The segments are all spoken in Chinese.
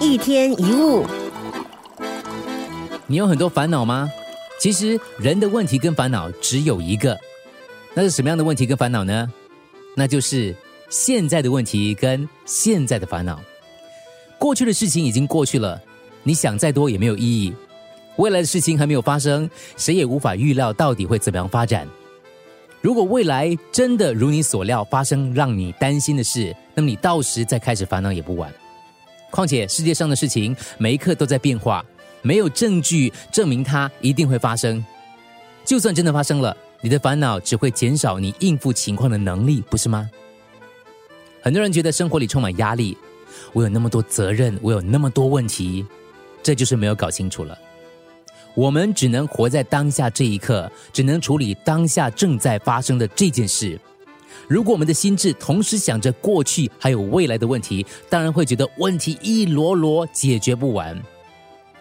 一天一物，你有很多烦恼吗？其实人的问题跟烦恼只有一个，那是什么样的问题跟烦恼呢？那就是现在的问题跟现在的烦恼。过去的事情已经过去了，你想再多也没有意义。未来的事情还没有发生，谁也无法预料到底会怎么样发展。如果未来真的如你所料发生让你担心的事，那么你到时再开始烦恼也不晚。况且世界上的事情每一刻都在变化，没有证据证明它一定会发生。就算真的发生了，你的烦恼只会减少你应付情况的能力，不是吗？很多人觉得生活里充满压力，我有那么多责任，我有那么多问题，这就是没有搞清楚了。我们只能活在当下这一刻，只能处理当下正在发生的这件事。如果我们的心智同时想着过去还有未来的问题，当然会觉得问题一箩箩解决不完。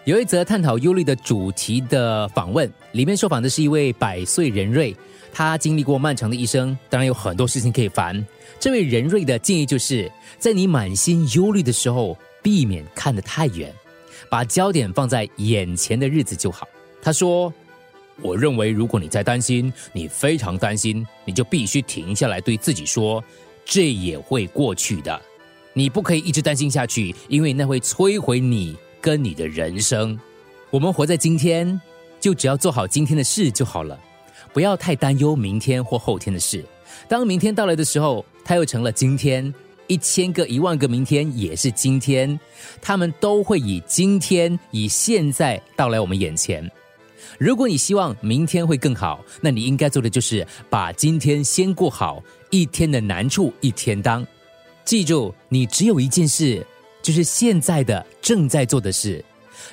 有一则探讨忧虑的主题的访问，里面受访的是一位百岁人瑞，他经历过漫长的一生，当然有很多事情可以烦。这位人瑞的建议就是在你满心忧虑的时候，避免看得太远。把焦点放在眼前的日子就好。他说：“我认为，如果你在担心，你非常担心，你就必须停下来，对自己说，这也会过去的。你不可以一直担心下去，因为那会摧毁你跟你的人生。我们活在今天，就只要做好今天的事就好了，不要太担忧明天或后天的事。当明天到来的时候，它又成了今天。”一千个、一万个明天也是今天，他们都会以今天、以现在到来我们眼前。如果你希望明天会更好，那你应该做的就是把今天先过好，一天的难处一天当。记住，你只有一件事，就是现在的正在做的事。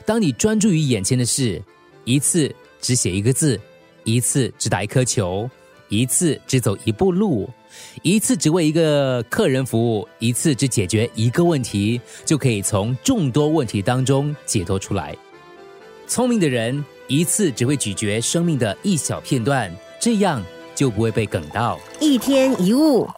当你专注于眼前的事，一次只写一个字，一次只打一颗球。一次只走一步路，一次只为一个客人服务，一次只解决一个问题，就可以从众多问题当中解脱出来。聪明的人一次只会咀嚼生命的一小片段，这样就不会被梗到。一天一物。